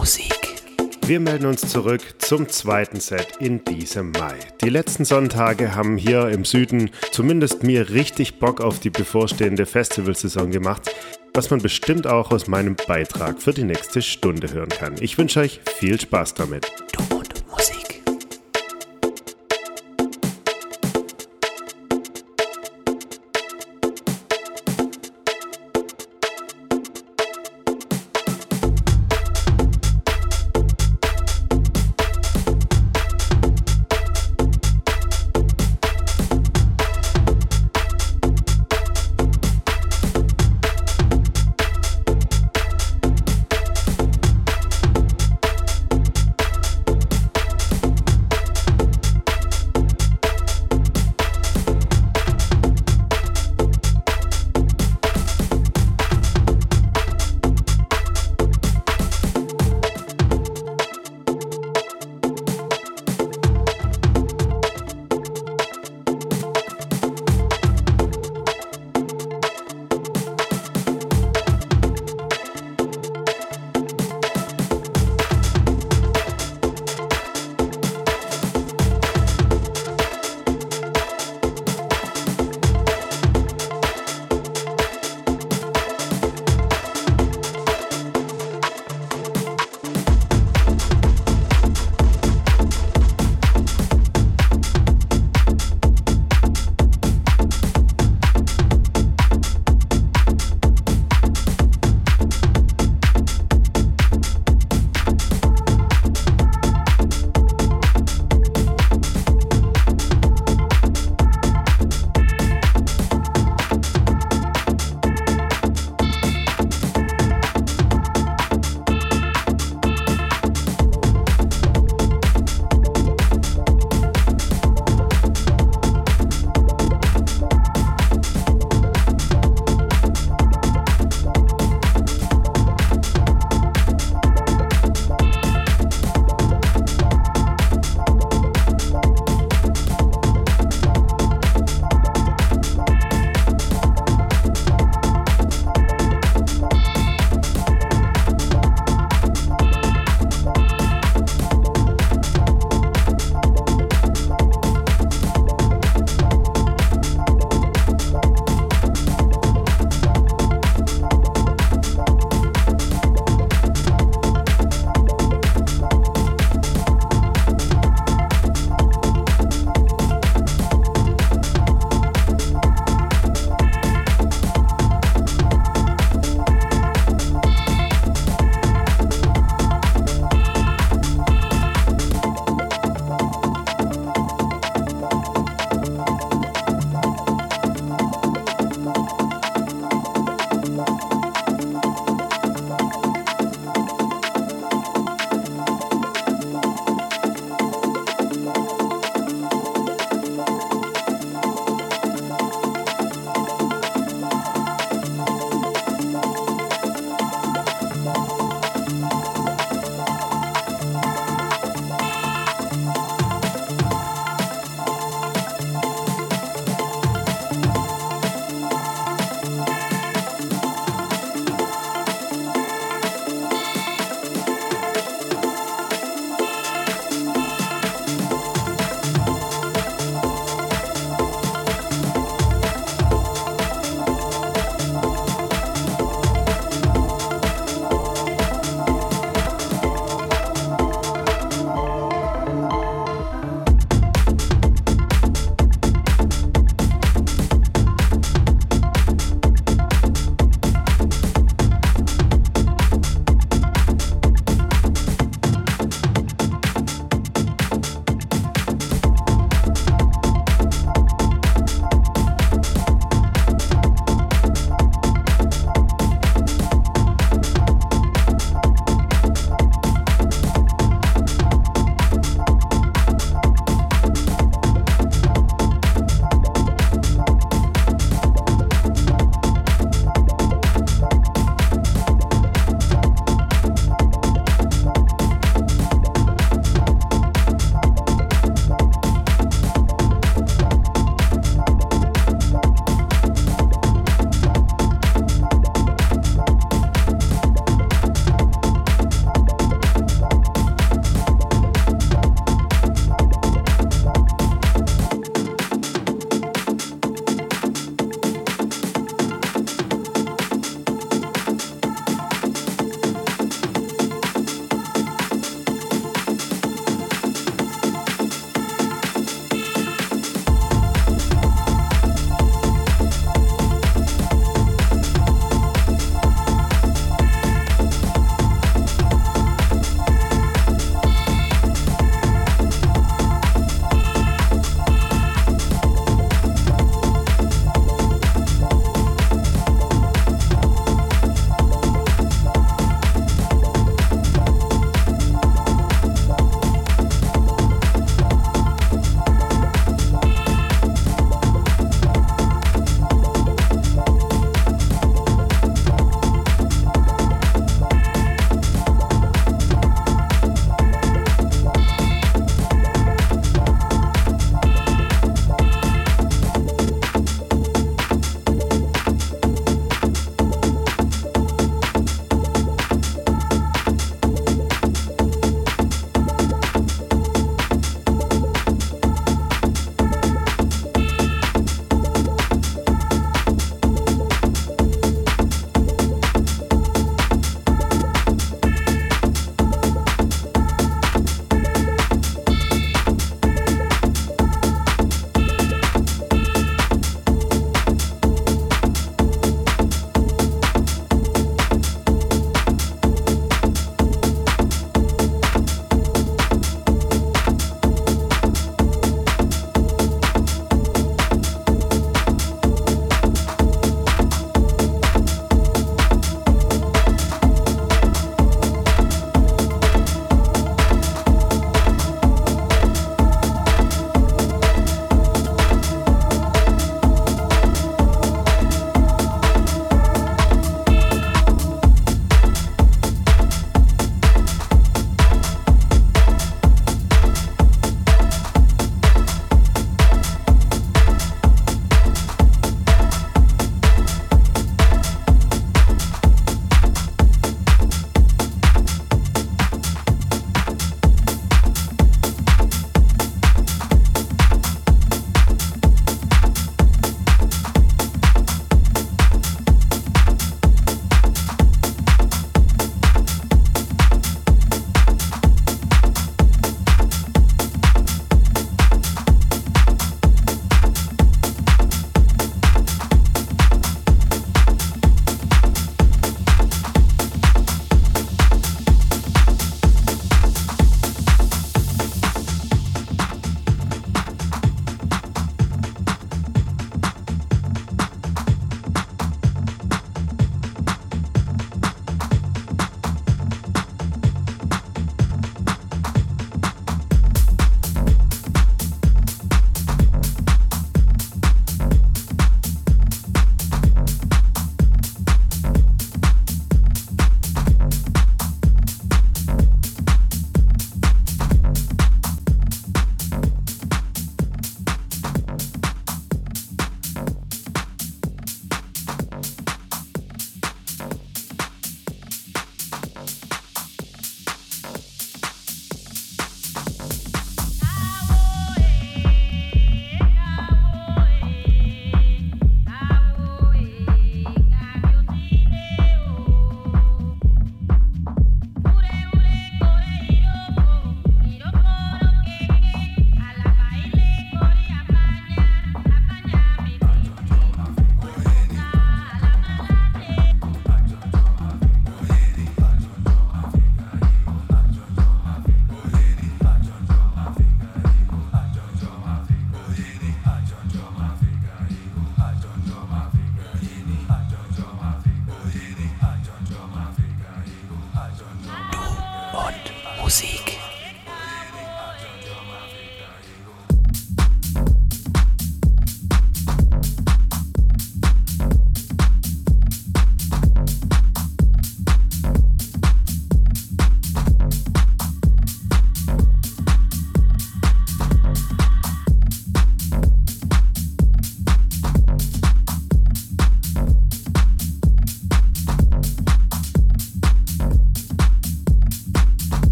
Musik. Wir melden uns zurück zum zweiten Set in diesem Mai. Die letzten Sonntage haben hier im Süden zumindest mir richtig Bock auf die bevorstehende Festivalsaison gemacht, was man bestimmt auch aus meinem Beitrag für die nächste Stunde hören kann. Ich wünsche euch viel Spaß damit. Du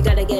you gotta get